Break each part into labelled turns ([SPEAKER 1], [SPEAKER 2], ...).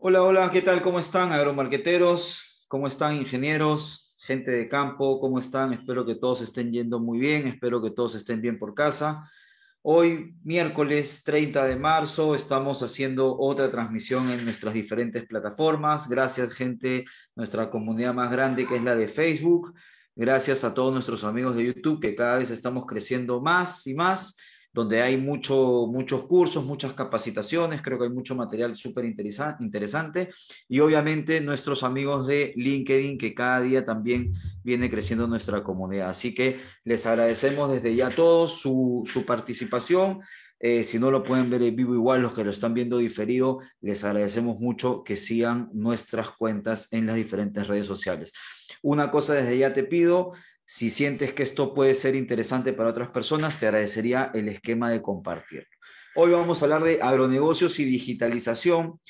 [SPEAKER 1] Hola, hola, ¿qué tal? ¿Cómo están, agromarqueteros? ¿Cómo están, ingenieros? Gente de campo, ¿cómo están? Espero que todos estén yendo muy bien, espero que todos estén bien por casa. Hoy, miércoles 30 de marzo, estamos haciendo otra transmisión en nuestras diferentes plataformas. Gracias, gente, nuestra comunidad más grande que es la de Facebook. Gracias a todos nuestros amigos de YouTube, que cada vez estamos creciendo más y más donde hay mucho, muchos cursos, muchas capacitaciones, creo que hay mucho material súper interesante y obviamente nuestros amigos de LinkedIn que cada día también viene creciendo nuestra comunidad. Así que les agradecemos desde ya a todos su, su participación. Eh, si no lo pueden ver en vivo igual, los que lo están viendo diferido, les agradecemos mucho que sigan nuestras cuentas en las diferentes redes sociales. Una cosa desde ya te pido, si sientes que esto puede ser interesante para otras personas, te agradecería el esquema de compartirlo. Hoy vamos a hablar de agronegocios y digitalización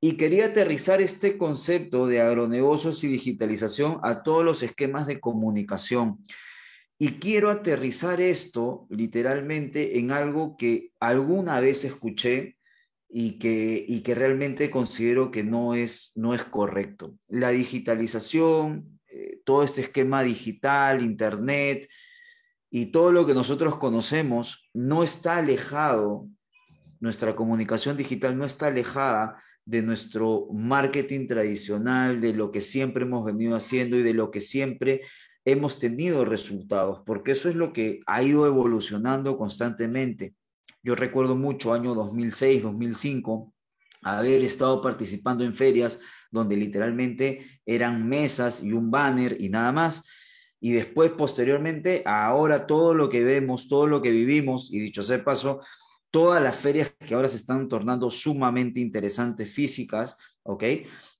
[SPEAKER 1] y quería aterrizar este concepto de agronegocios y digitalización a todos los esquemas de comunicación. Y quiero aterrizar esto literalmente en algo que alguna vez escuché y que, y que realmente considero que no es, no es correcto. La digitalización, todo este esquema digital, internet y todo lo que nosotros conocemos no está alejado, nuestra comunicación digital no está alejada de nuestro marketing tradicional, de lo que siempre hemos venido haciendo y de lo que siempre hemos tenido resultados, porque eso es lo que ha ido evolucionando constantemente. Yo recuerdo mucho año 2006, 2005, haber estado participando en ferias donde literalmente eran mesas y un banner y nada más. Y después, posteriormente, ahora todo lo que vemos, todo lo que vivimos, y dicho sea paso, todas las ferias que ahora se están tornando sumamente interesantes físicas, ¿ok?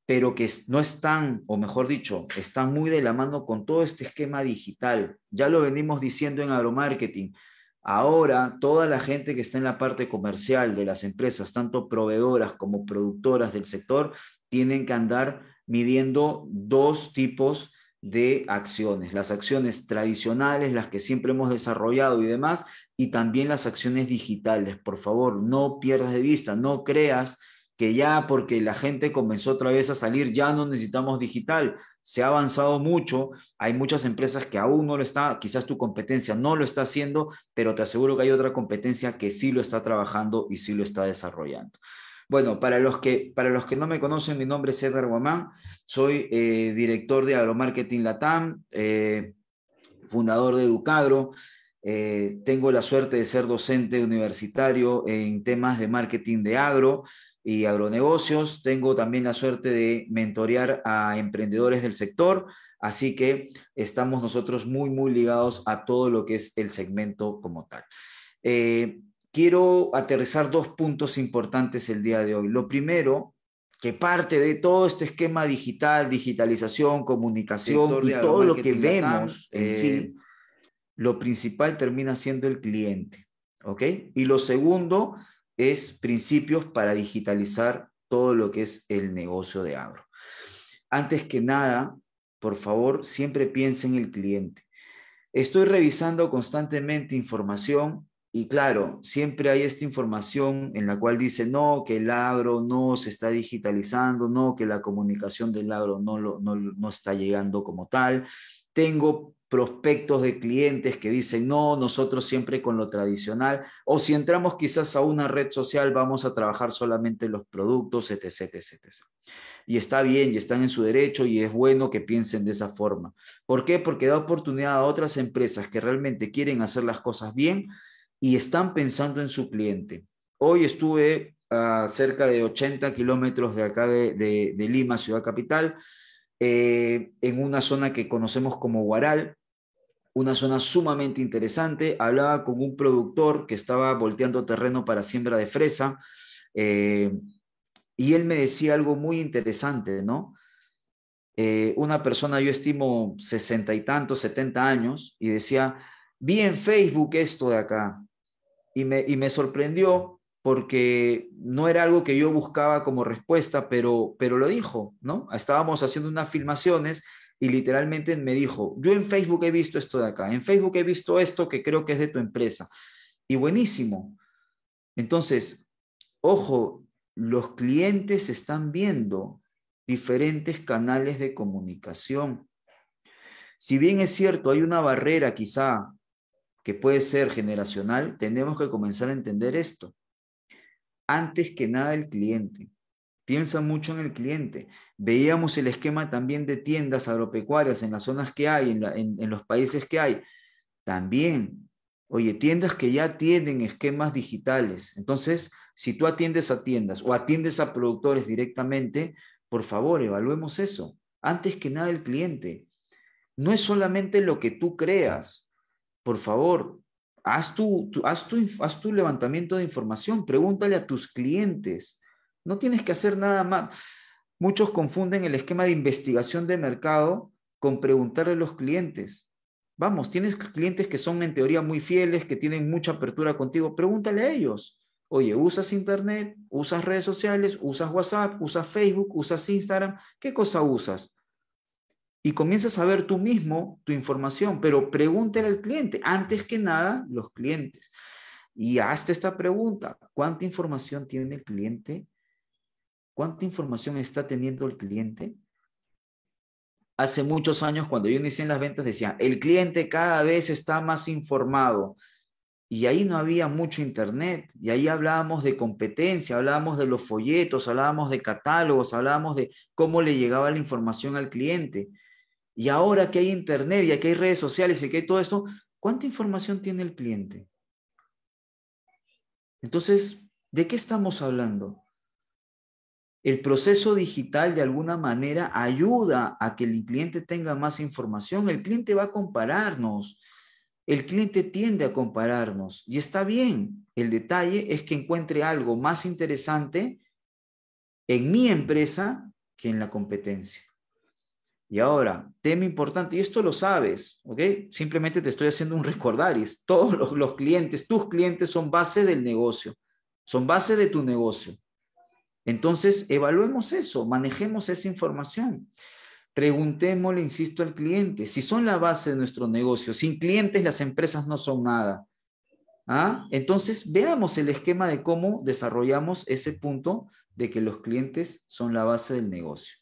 [SPEAKER 1] Pero que no están, o mejor dicho, están muy de la mano con todo este esquema digital. Ya lo venimos diciendo en agromarketing. Ahora, toda la gente que está en la parte comercial de las empresas, tanto proveedoras como productoras del sector, tienen que andar midiendo dos tipos de acciones, las acciones tradicionales, las que siempre hemos desarrollado y demás, y también las acciones digitales. Por favor, no pierdas de vista, no creas que ya porque la gente comenzó otra vez a salir, ya no necesitamos digital. Se ha avanzado mucho, hay muchas empresas que aún no lo está, quizás tu competencia no lo está haciendo, pero te aseguro que hay otra competencia que sí lo está trabajando y sí lo está desarrollando. Bueno, para los que, para los que no me conocen, mi nombre es Edgar Guamán, soy eh, director de Agromarketing Latam, eh, fundador de Educagro. Eh, tengo la suerte de ser docente universitario en temas de marketing de agro y agronegocios. Tengo también la suerte de mentorear a emprendedores del sector, así que estamos nosotros muy, muy ligados a todo lo que es el segmento como tal quiero aterrizar dos puntos importantes el día de hoy. Lo primero, que parte de todo este esquema digital, digitalización, comunicación y todo lo que vemos en sí, eh, lo principal termina siendo el cliente. ¿Ok? Y lo segundo es principios para digitalizar todo lo que es el negocio de agro. Antes que nada, por favor, siempre piensen en el cliente. Estoy revisando constantemente información y claro, siempre hay esta información en la cual dice, no, que el agro no se está digitalizando, no, que la comunicación del agro no, no, no está llegando como tal. Tengo prospectos de clientes que dicen, no, nosotros siempre con lo tradicional, o si entramos quizás a una red social, vamos a trabajar solamente los productos, etc, etc, etc. Y está bien, y están en su derecho, y es bueno que piensen de esa forma. ¿Por qué? Porque da oportunidad a otras empresas que realmente quieren hacer las cosas bien y están pensando en su cliente. Hoy estuve a cerca de 80 kilómetros de acá de, Lima, ciudad capital, eh, en una zona que conocemos como Guaral, una zona sumamente interesante. Hablaba con un productor que estaba volteando terreno para siembra de fresa eh, y él me decía algo muy interesante, ¿no? Eh, una persona, yo estimo sesenta y tantos, setenta años, y decía, vi en Facebook esto de acá, y me, sorprendió porque no era algo que yo buscaba como respuesta, pero, pero lo dijo, ¿no? Estábamos haciendo unas filmaciones y literalmente me dijo, yo en Facebook he visto esto de acá, en Facebook he visto esto que creo que es de tu empresa. Y buenísimo. Entonces, ojo, los clientes están viendo diferentes canales de comunicación. Si bien es cierto, hay una barrera quizá que puede ser generacional, tenemos que comenzar a entender esto. Antes que nada el cliente. Piensa mucho en el cliente. Veíamos el esquema también de tiendas agropecuarias en las zonas que hay, en, los países que hay. También, oye, tiendas que ya tienen esquemas digitales. Entonces, si tú atiendes a tiendas o atiendes a productores directamente, por favor, evaluemos eso. Antes que nada el cliente. No es solamente lo que tú creas. Por favor, haz tu, haz haz tu levantamiento de información. Pregúntale a tus clientes no tienes que hacer nada más. Muchos confunden el esquema de investigación de mercado con preguntarle a los clientes. Vamos, tienes clientes que son en teoría muy fieles, que tienen mucha apertura contigo, pregúntale a ellos. Oye, ¿usas internet? ¿Usas redes sociales? ¿Usas WhatsApp? ¿Usas Facebook? ¿Usas Instagram? ¿Qué cosa usas? Y comienzas a ver tú mismo tu información, pero pregúntale al cliente, antes que nada, los clientes. Y hazte esta pregunta, ¿cuánta información tiene el cliente ¿Cuánta información está teniendo el cliente? Hace muchos años, cuando yo inicié en las ventas, decía, el cliente cada vez está más informado. Y ahí no había mucho internet. Y ahí hablábamos de competencia, hablábamos de los folletos, hablábamos de catálogos, hablábamos de cómo le llegaba la información al cliente. Y ahora que hay internet y que hay redes sociales y que hay todo esto, ¿cuánta información tiene el cliente? Entonces, ¿de qué estamos hablando? El proceso digital de alguna manera ayuda a que el cliente tenga más información. El cliente va a compararnos. El cliente tiende a compararnos y está bien. El detalle es que encuentre algo más interesante en mi empresa que en la competencia. Y ahora, tema importante, y esto lo sabes, ¿ok? Simplemente te estoy haciendo un recordar, todos los, los clientes, tus clientes son base del negocio, son base de tu negocio. Entonces, evaluemos eso, manejemos esa información. Preguntémosle, insisto, al cliente, si son la base de nuestro negocio, sin clientes las empresas no son nada. ¿Ah? Entonces, veamos el esquema de cómo desarrollamos ese punto de que los clientes son la base del negocio.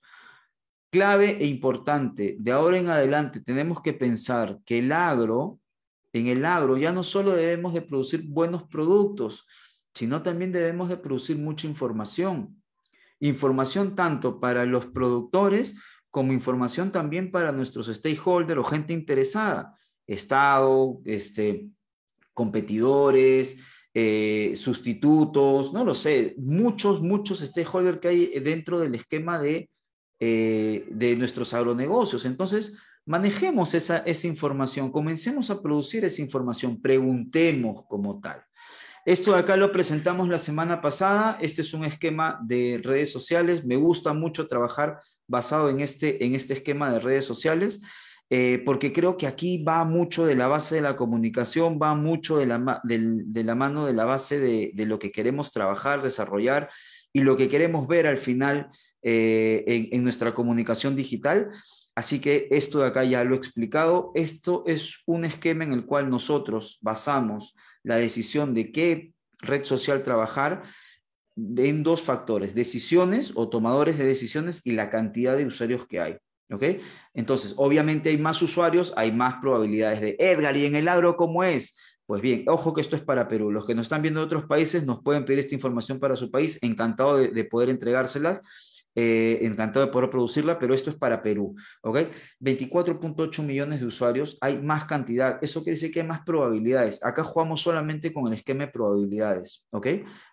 [SPEAKER 1] Clave e importante, de ahora en adelante tenemos que pensar que el agro, en el agro ya no solo debemos de producir buenos productos, sino también debemos de producir mucha información. Información tanto para los productores como información también para nuestros stakeholders o gente interesada, Estado, este, competidores, eh, sustitutos, no lo sé, muchos, muchos stakeholders que hay dentro del esquema de, eh, de nuestros agronegocios. Entonces, manejemos esa, esa información, comencemos a producir esa información, preguntemos como tal. Esto acá lo presentamos la semana pasada. Este es un esquema de redes sociales. Me gusta mucho trabajar basado en este, en este esquema de redes sociales. Eh, porque creo que aquí va mucho de la base de la comunicación, va mucho de la, de, la mano de la base de, de, lo que queremos trabajar, desarrollar y lo que queremos ver al final eh, en, en, nuestra comunicación digital. Así que esto de acá ya lo he explicado. Esto es un esquema en el cual nosotros basamos la decisión de qué red social trabajar en dos factores, decisiones o tomadores de decisiones y la cantidad de usuarios que hay. ¿Ok? Entonces, obviamente hay más usuarios, hay más probabilidades de Edgar. ¿Y en el agro cómo es? Pues bien, ojo que esto es para Perú. Los que nos están viendo de otros países nos pueden pedir esta información para su país. Encantado de, de poder entregárselas. Eh, encantado de poder producirla, pero esto es para Perú, ¿ok? 24.8 millones de usuarios, hay más cantidad, eso quiere decir que hay más probabilidades. Acá jugamos solamente con el esquema de probabilidades, ¿ok?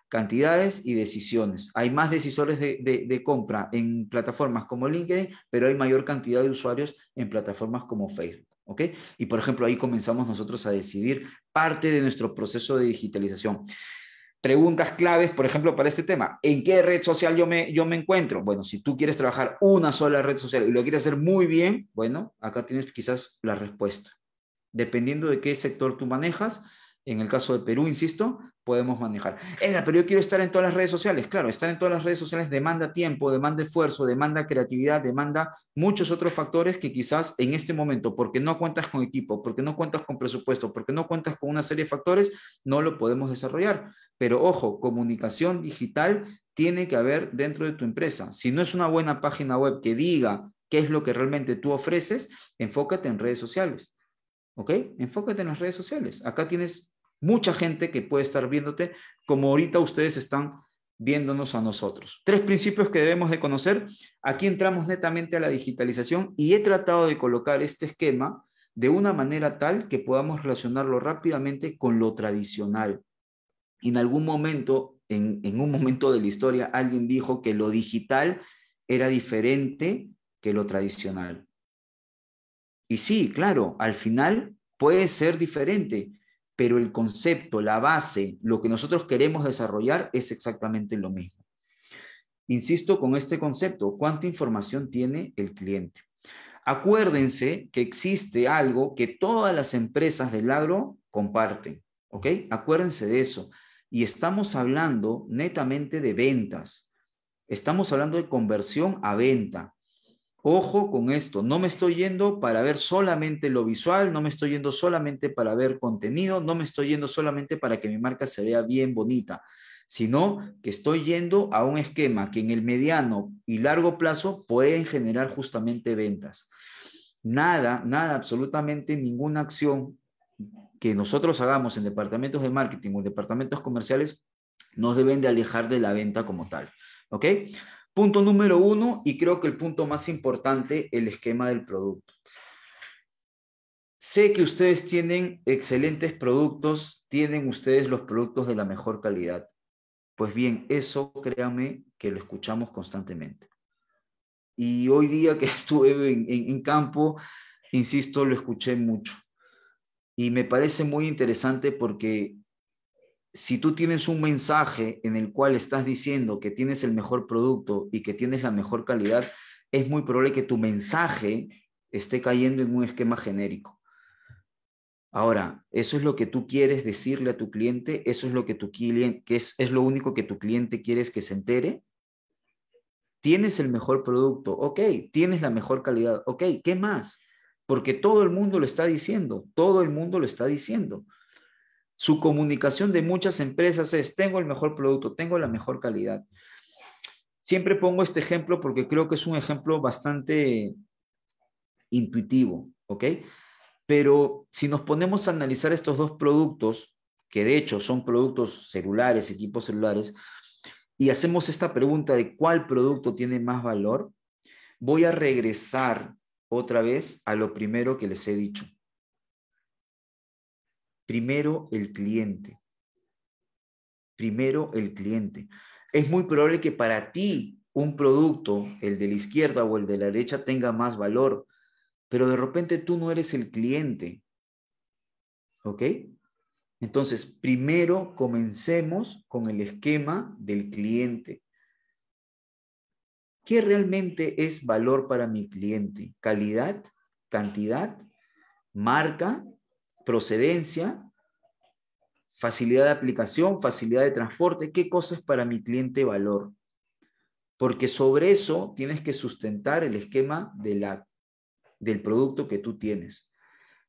[SPEAKER 1] Cantidades y decisiones. Hay más decisores de, de compra en plataformas como LinkedIn, pero hay mayor cantidad de usuarios en plataformas como Facebook. ¿ok? Y por ejemplo, ahí comenzamos nosotros a decidir parte de nuestro proceso de digitalización preguntas claves, por ejemplo, para este tema. ¿En qué red social yo me, yo me encuentro? Bueno, si tú quieres trabajar una sola red social y lo quieres hacer muy bien, bueno, acá tienes quizás la respuesta. Dependiendo de qué sector tú manejas, en el caso de Perú, insisto, podemos manejar. Era, pero yo quiero estar en todas las redes sociales. Claro, estar en todas las redes sociales demanda tiempo, demanda esfuerzo, demanda creatividad, demanda muchos otros factores que quizás en este momento, porque no cuentas con equipo, porque no cuentas con presupuesto, porque no cuentas con una serie de factores, no lo podemos desarrollar. Pero ojo, comunicación digital tiene que haber dentro de tu empresa. Si no es una buena página web que diga qué es lo que realmente tú ofreces, enfócate en redes sociales. ¿Ok? Enfócate en las redes sociales. Acá tienes mucha gente que puede estar viéndote como ahorita ustedes están viéndonos a nosotros. Tres principios que debemos de conocer. Aquí entramos netamente a la digitalización y he tratado de colocar este esquema de una manera tal que podamos relacionarlo rápidamente con lo tradicional. En algún momento, en, en un momento de la historia, alguien dijo que lo digital era diferente que lo tradicional. Y sí, claro, al final puede ser diferente, pero el concepto, la base, lo que nosotros queremos desarrollar es exactamente lo mismo. Insisto con este concepto, ¿cuánta información tiene el cliente? Acuérdense que existe algo que todas las empresas del agro comparten, ¿ok? Acuérdense de eso. Y estamos hablando netamente de ventas. Estamos hablando de conversión a venta. Ojo con esto, no me estoy yendo para ver solamente lo visual, no me estoy yendo solamente para ver contenido, no me estoy yendo solamente para que mi marca se vea bien bonita, sino que estoy yendo a un esquema que en el mediano y largo plazo pueden generar justamente ventas. Nada, nada, absolutamente ninguna acción que nosotros hagamos en departamentos de marketing o departamentos comerciales nos deben de alejar de la venta como tal. ¿Ok? Punto número uno, y creo que el punto más importante, el esquema del producto. Sé que ustedes tienen excelentes productos, tienen ustedes los productos de la mejor calidad. Pues bien, eso créanme que lo escuchamos constantemente. Y hoy día que estuve en campo, insisto, lo escuché mucho. Y me parece muy interesante porque si tú tienes un mensaje en el cual estás diciendo que tienes el mejor producto y que tienes la mejor calidad, es muy probable que tu mensaje esté cayendo en un esquema genérico. Ahora, ¿eso es lo que tú quieres decirle a tu cliente? ¿Eso es lo que tu cliente, que es, es lo único que tu cliente quieres que se entere? Tienes el mejor producto, ok, tienes la mejor calidad, ok, ¿qué más? Porque todo el mundo lo está diciendo, todo el mundo lo está diciendo. Su comunicación de muchas empresas es, tengo el mejor producto, tengo la mejor calidad. Siempre pongo este ejemplo porque creo que es un ejemplo bastante intuitivo, ¿ok? Pero si nos ponemos a analizar estos dos productos, que de hecho son productos celulares, equipos celulares, y hacemos esta pregunta de cuál producto tiene más valor, voy a regresar otra vez a lo primero que les he dicho. Primero el cliente. Primero el cliente. Es muy probable que para ti un producto, el de la izquierda o el de la derecha, tenga más valor, pero de repente tú no eres el cliente. ¿Ok? Entonces, primero comencemos con el esquema del cliente. ¿Qué realmente es valor para mi cliente? ¿Calidad? ¿Cantidad? ¿Marca? Procedencia, facilidad de aplicación, facilidad de transporte, qué cosa es para mi cliente valor. Porque sobre eso tienes que sustentar el esquema de la, del producto que tú tienes.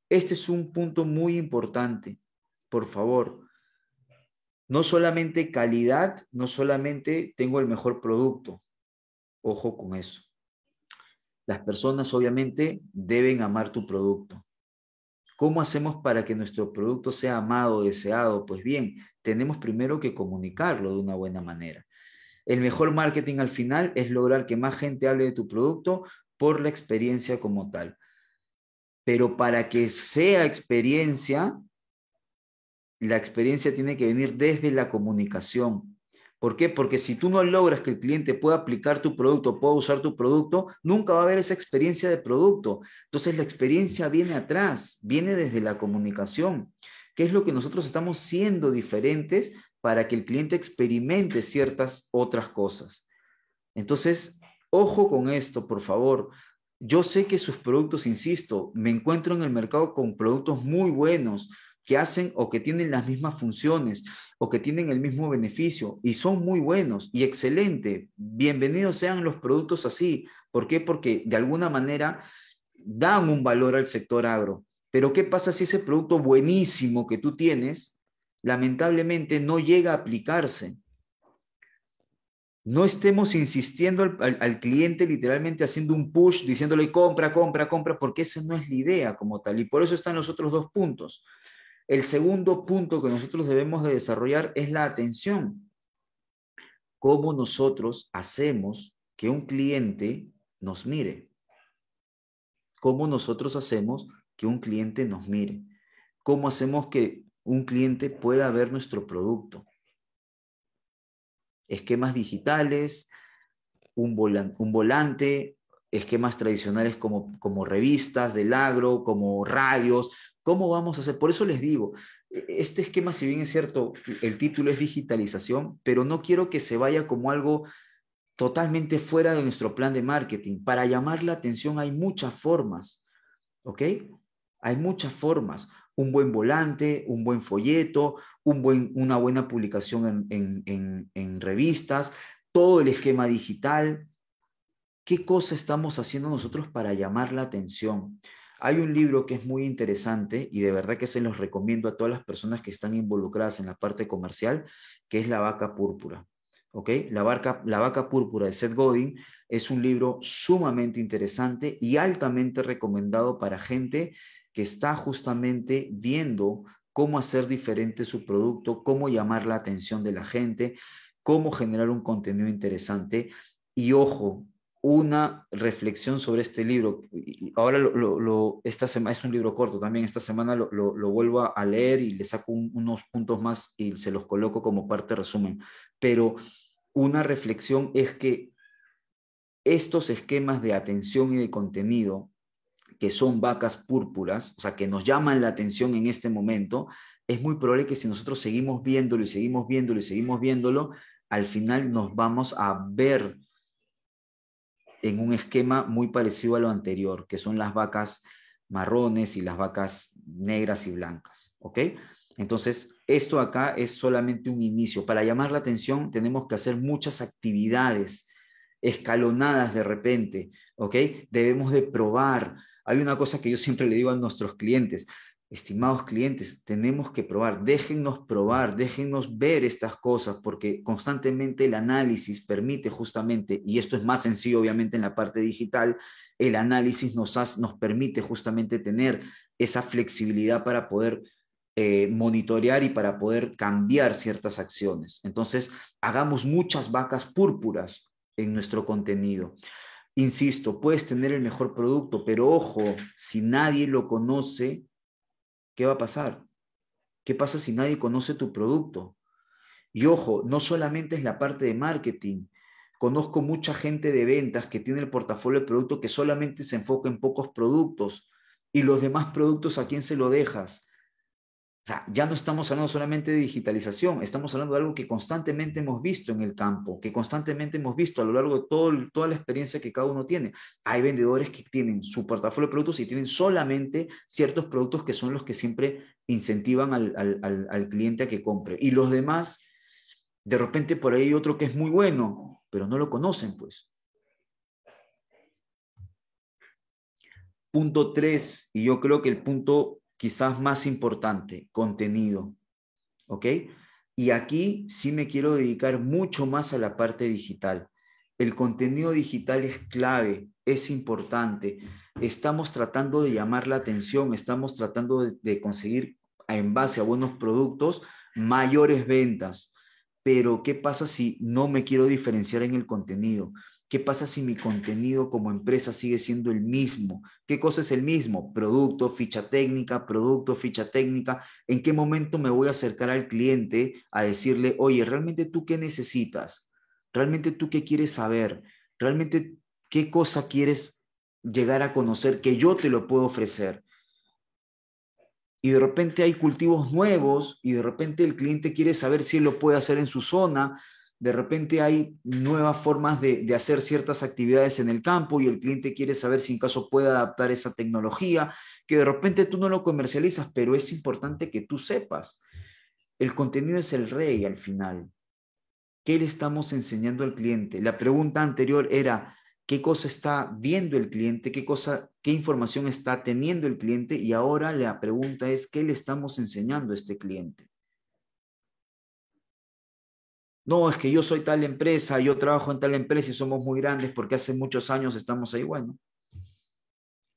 [SPEAKER 1] Este es un punto muy importante. Por favor, no solamente calidad, no solamente tengo el mejor producto. Ojo con eso. Las personas obviamente deben amar tu producto. ¿Cómo hacemos para que nuestro producto sea amado, deseado? Pues bien, tenemos primero que comunicarlo de una buena manera. El mejor marketing al final es lograr que más gente hable de tu producto por la experiencia como tal. Pero para que sea experiencia, la experiencia tiene que venir desde la comunicación. ¿Por qué? Porque si tú no logras que el cliente pueda aplicar tu producto, pueda usar tu producto, nunca va a haber esa experiencia de producto. Entonces la experiencia viene atrás, viene desde la comunicación. ¿Qué es lo que nosotros estamos siendo diferentes para que el cliente experimente ciertas otras cosas? Entonces, ojo con esto, por favor. Yo sé que sus productos, insisto, me encuentro en el mercado con productos muy buenos, que hacen o que tienen las mismas funciones o que tienen el mismo beneficio y son muy buenos y excelente. Bienvenidos sean los productos así. ¿Por qué? Porque de alguna manera dan un valor al sector agro. Pero ¿qué pasa si ese producto buenísimo que tú tienes, lamentablemente no llega a aplicarse? no estemos insistiendo al, cliente literalmente haciendo un push, diciéndole compra, compra, compra, porque esa no es la idea como tal. Y por eso están los otros dos puntos. El segundo punto que nosotros debemos de desarrollar es la atención. ¿Cómo nosotros hacemos que un cliente nos mire? ¿Cómo nosotros hacemos que un cliente nos mire? ¿Cómo hacemos que un cliente pueda ver nuestro producto? esquemas digitales, un, volante, esquemas tradicionales como, como revistas del agro, como radios. ¿Cómo vamos a hacer? Por eso les digo, e, este esquema, si bien es cierto, el título es digitalización, pero no quiero que se vaya como algo totalmente fuera de nuestro plan de marketing. Para llamar la atención hay muchas formas, ¿ok? Hay muchas formas un buen volante, un buen folleto, un buen, una buena publicación en, revistas, todo el esquema digital. ¿Qué cosa estamos haciendo nosotros para llamar la atención? Hay un libro que es muy interesante y de verdad que se los recomiendo a todas las personas que están involucradas en la parte comercial, que es La vaca púrpura. ¿ok? La, la vaca púrpura de Seth Godin es un libro sumamente interesante y altamente recomendado para gente que está justamente viendo cómo hacer diferente su producto, cómo llamar la atención de la gente, cómo generar un contenido interesante. Y ojo, una reflexión sobre este libro. Ahora lo, esta semana es un libro corto también. Esta semana lo, vuelvo a leer y le saco unos puntos más y se los coloco como parte resumen. Pero una reflexión es que estos esquemas de atención y de contenido que son vacas púrpuras, o sea, que nos llaman la atención en este momento, es muy probable que si nosotros seguimos viéndolo y seguimos viéndolo y seguimos viéndolo, al final nos vamos a ver en un esquema muy parecido a lo anterior, que son las vacas marrones y las vacas negras y blancas. Entonces, esto acá es solamente un inicio. Para llamar la atención tenemos que hacer muchas actividades escalonadas de repente. Debemos de probar, hay una cosa que yo siempre le digo a nuestros clientes, estimados clientes, tenemos que probar, déjennos probar, déjennos ver estas cosas, porque constantemente el análisis permite justamente, y esto es más sencillo obviamente en la parte digital, el análisis nos, nos permite justamente tener esa flexibilidad para poder eh, monitorear y para poder cambiar ciertas acciones. Entonces, hagamos muchas vacas púrpuras en nuestro contenido. Insisto, puedes tener el mejor producto, pero ojo, si nadie lo conoce, ¿qué va a pasar? ¿Qué pasa si nadie conoce tu producto? Y ojo, no solamente es la parte de marketing. Conozco mucha gente de ventas que tiene el portafolio de producto que solamente se enfoca en pocos productos y los demás productos a quién se lo dejas. O sea, ya no estamos hablando solamente de digitalización, estamos hablando de algo que constantemente hemos visto en el campo, que constantemente hemos visto a lo largo de toda la experiencia que cada uno tiene. Hay vendedores que tienen su portafolio de productos y tienen solamente ciertos productos que son los que siempre incentivan al, al cliente a que compre. Y los demás, de repente por ahí hay otro que es muy bueno, pero no lo conocen, pues. Punto tres, y yo creo que el punto quizás más importante, contenido. ¿Ok? Y aquí sí me quiero dedicar mucho más a la parte digital. El contenido digital es clave, es importante. Estamos tratando de llamar la atención, estamos tratando de, de conseguir en base a buenos productos mayores ventas. Pero ¿qué pasa si no me quiero diferenciar en el contenido? ¿Qué pasa si mi contenido como empresa sigue siendo el mismo? ¿Qué cosa es el mismo? Producto, ficha técnica, producto, ficha técnica. ¿En qué momento me voy a acercar al cliente a decirle, oye, ¿realmente tú qué necesitas? ¿Realmente tú qué quieres saber? ¿Realmente qué cosa quieres llegar a conocer que yo te lo puedo ofrecer? Y de repente hay cultivos nuevos y de repente el cliente quiere saber si lo puede hacer en su zona de repente hay nuevas formas de, hacer ciertas actividades en el campo y el cliente quiere saber si en caso puede adaptar esa tecnología, que de repente tú no lo comercializas, pero es importante que tú sepas. El contenido es el rey al final. ¿Qué le estamos enseñando al cliente? La pregunta anterior era, ¿qué cosa está viendo el cliente? ¿Qué cosa, qué información está teniendo el cliente? Y ahora la pregunta es, ¿qué le estamos enseñando a este cliente? No, es que yo soy tal empresa, yo trabajo en tal empresa y somos muy grandes porque hace muchos años estamos ahí. Bueno,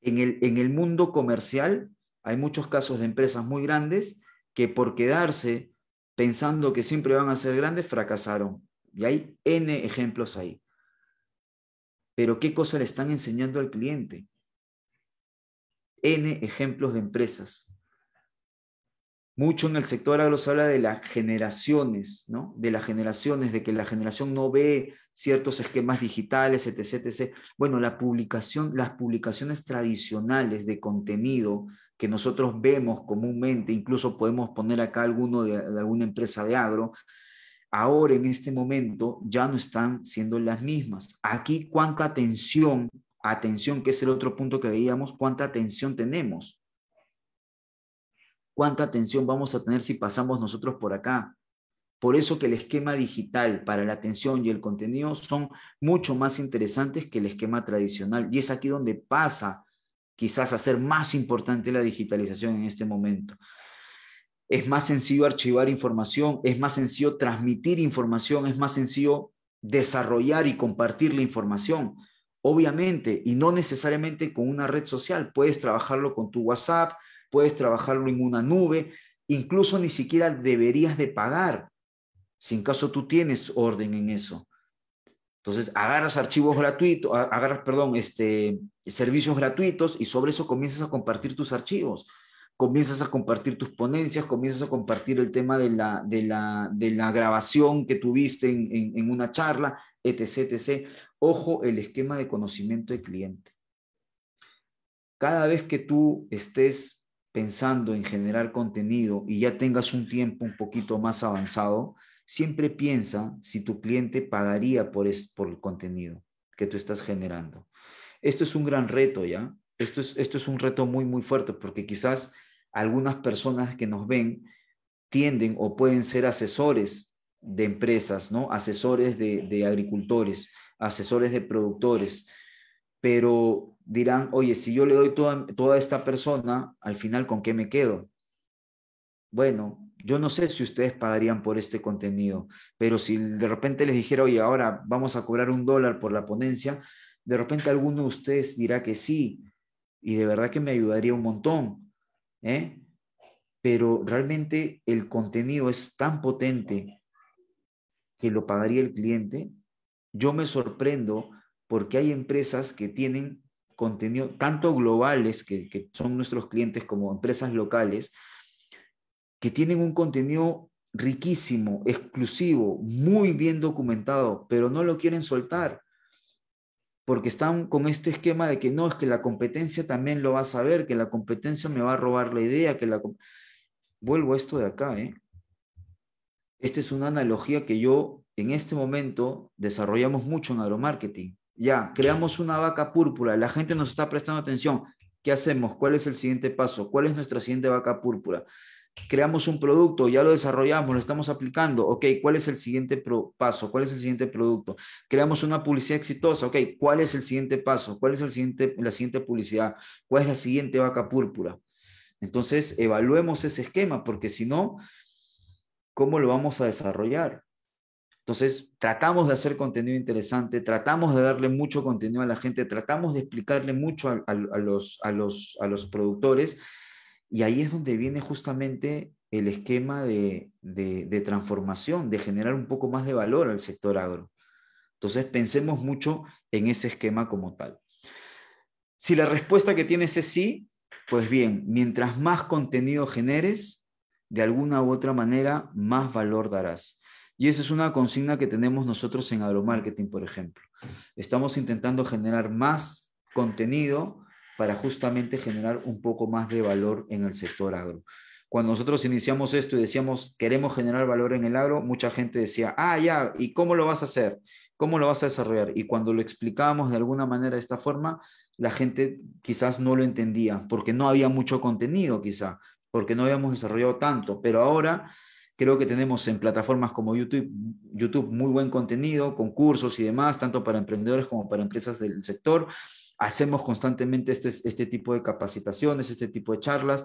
[SPEAKER 1] en el, en el mundo comercial hay muchos casos de empresas muy grandes que por quedarse pensando que siempre van a ser grandes, fracasaron. Y hay N ejemplos ahí. Pero ¿qué cosa le están enseñando al cliente? N ejemplos de empresas. Mucho en el sector agro se habla de las generaciones, ¿no? De las generaciones, de que la generación no ve ciertos esquemas digitales, etc. Bueno, la publicación, las publicaciones tradicionales de contenido que nosotros vemos comúnmente, incluso podemos poner acá alguno de, de alguna empresa de agro, ahora en este momento ya no están siendo las mismas. Aquí, ¿cuánta atención, atención, que es el otro punto que veíamos, cuánta atención tenemos? Cuánta atención vamos a tener si pasamos nosotros por acá. Por eso que el esquema digital para la atención y el contenido son mucho más interesantes que el esquema tradicional. Y es aquí donde pasa quizás a ser más importante la digitalización en este momento. Es más sencillo archivar información, es más sencillo transmitir información, es más sencillo desarrollar y compartir la información. Obviamente, y no necesariamente con una red social, puedes trabajarlo con tu WhatsApp, puedes trabajarlo en una nube, incluso ni siquiera deberías de pagar, si en caso tú tienes orden en eso. Entonces, agarras archivos gratuitos, agarras, perdón, este, servicios gratuitos y sobre eso comienzas a compartir tus archivos, comienzas a compartir tus ponencias, comienzas a compartir el tema de la, de la, de la grabación que tuviste en, en, una charla, etc, etc. Ojo, el esquema de conocimiento de cliente. Cada vez que tú estés pensando en generar contenido y ya tengas un tiempo un poquito más avanzado, siempre piensa si tu cliente pagaría por, por el contenido que tú estás generando. Esto es un gran reto, ¿ya? Esto es, esto es un reto muy, muy fuerte porque quizás algunas personas que nos ven tienden o pueden ser asesores de empresas, ¿no? Asesores de, de agricultores, asesores de productores, pero dirán, oye, si yo le doy toda, toda esta persona, al final, ¿con qué me quedo? Bueno, yo no sé si ustedes pagarían por este contenido, pero si de repente les dijera, oye, ahora vamos a cobrar un dólar por la ponencia, de repente alguno de ustedes dirá que sí, y de verdad que me ayudaría un montón, ¿eh? Pero realmente el contenido es tan potente que lo pagaría el cliente. Yo me sorprendo porque hay empresas que tienen contenido, tanto globales, que, son nuestros clientes, como empresas locales, que tienen un contenido riquísimo, exclusivo, muy bien documentado, pero no lo quieren soltar, porque están con este esquema de que no, es que la competencia también lo va a saber, que la competencia me va a robar la idea, que la... Vuelvo a esto de acá, ¿eh? Esta es una analogía que yo en este momento desarrollamos mucho en agromarketing ya, creamos una vaca púrpura, la gente nos está prestando atención. ¿Qué hacemos? ¿Cuál es el siguiente paso? ¿Cuál es nuestra siguiente vaca púrpura? Creamos un producto, ya lo desarrollamos, lo estamos aplicando. Ok, ¿cuál es el siguiente paso? ¿Cuál es el siguiente producto? Creamos una publicidad exitosa. Ok, ¿cuál es el siguiente paso? ¿Cuál es el siguiente, la siguiente publicidad? ¿Cuál es la siguiente vaca púrpura? Entonces, evaluemos ese esquema, porque si no, ¿cómo lo vamos a desarrollar? Entonces, tratamos de hacer contenido interesante, tratamos de darle mucho contenido a la gente, tratamos de explicarle mucho a, los, a, los, a los productores y ahí es donde viene justamente el esquema de, de, transformación, de generar un poco más de valor al sector agro. Entonces, pensemos mucho en ese esquema como tal. Si la respuesta que tienes es sí, pues bien, mientras más contenido generes, de alguna u otra manera, más valor darás. Y esa es una consigna que tenemos nosotros en agromarketing, por ejemplo. Estamos intentando generar más contenido para justamente generar un poco más de valor en el sector agro. Cuando nosotros iniciamos esto y decíamos, queremos generar valor en el agro, mucha gente decía, ah, ya, ¿y cómo lo vas a hacer? ¿Cómo lo vas a desarrollar? Y cuando lo explicábamos de alguna manera de esta forma, la gente quizás no lo entendía, porque no había mucho contenido quizá, porque no habíamos desarrollado tanto, pero ahora creo que tenemos en plataformas como YouTube, YouTube muy buen contenido, con cursos y demás, tanto para emprendedores como para empresas del sector. Hacemos constantemente este, este tipo de capacitaciones, este tipo de charlas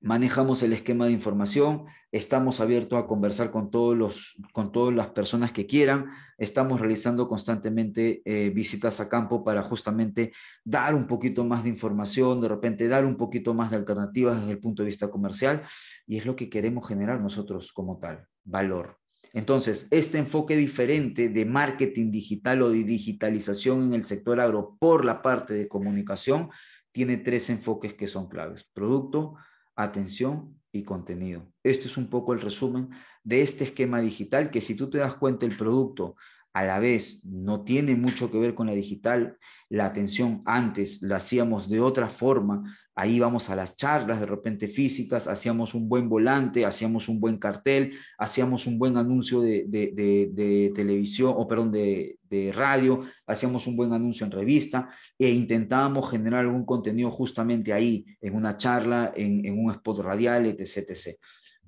[SPEAKER 1] manejamos el esquema de información, estamos abiertos a conversar con, todos los, con todas las personas que quieran, estamos realizando constantemente eh, visitas a campo para justamente dar un poquito más de información, de repente dar un poquito más de alternativas desde el punto de vista comercial, y es lo que queremos generar nosotros como tal, valor. Entonces, este enfoque diferente de marketing digital o de digitalización en el sector agro por la parte de comunicación tiene tres enfoques que son claves. Producto, atención y contenido. Este es un poco el resumen de este esquema digital que si tú te das cuenta el producto a la vez no tiene mucho que ver con la digital, la atención antes la hacíamos de otra forma, ahí vamos a las charlas de repente físicas, hacíamos un buen volante, hacíamos un buen cartel, hacíamos un buen anuncio de, televisión, o perdón, de, radio, hacíamos un buen anuncio en revista e intentábamos generar algún contenido justamente ahí, en una charla, en, en un spot radial, etc, etc.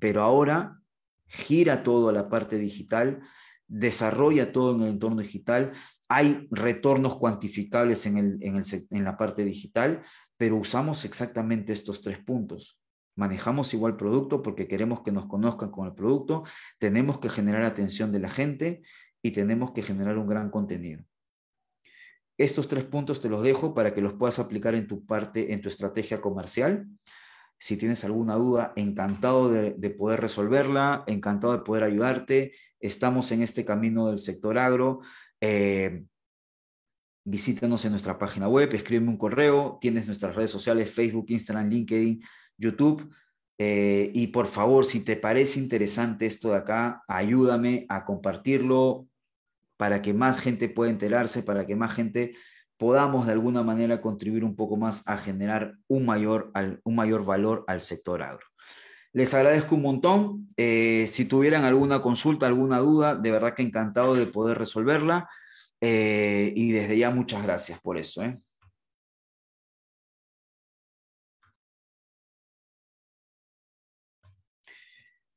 [SPEAKER 1] Pero ahora gira todo a la parte digital, desarrolla todo en el entorno digital, hay retornos cuantificables en, el, en, la parte digital, pero usamos exactamente estos tres puntos. Manejamos igual producto porque queremos que nos conozcan con el producto, tenemos que generar atención de la gente y tenemos que generar un gran contenido. Estos tres puntos te los dejo para que los puedas aplicar en tu parte, en tu estrategia comercial. Si tienes alguna duda, encantado de, poder resolverla, encantado de poder ayudarte. Estamos en este camino del sector agro. Eh, visítanos en nuestra página web, escríbeme un correo, tienes nuestras redes sociales, Facebook, Instagram, LinkedIn, YouTube. Eh, y por favor, si te parece interesante esto de acá, ayúdame a compartirlo para que más gente pueda enterarse, para que más gente podamos de alguna manera contribuir un poco más a generar un mayor, un mayor valor al sector agro. Les agradezco un montón. Eh, si tuvieran alguna consulta, alguna duda, de verdad que encantado de poder resolverla. Eh, y desde ya muchas gracias por eso. ¿eh?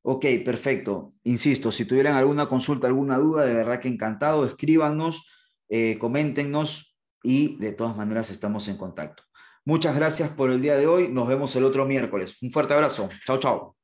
[SPEAKER 1] Ok, perfecto. Insisto, si tuvieran alguna consulta, alguna duda, de verdad que encantado, escríbanos, coméntenos y de todas maneras estamos en contacto. Muchas gracias por el día de hoy. Nos vemos el otro miércoles. Un fuerte abrazo. Chao, chao.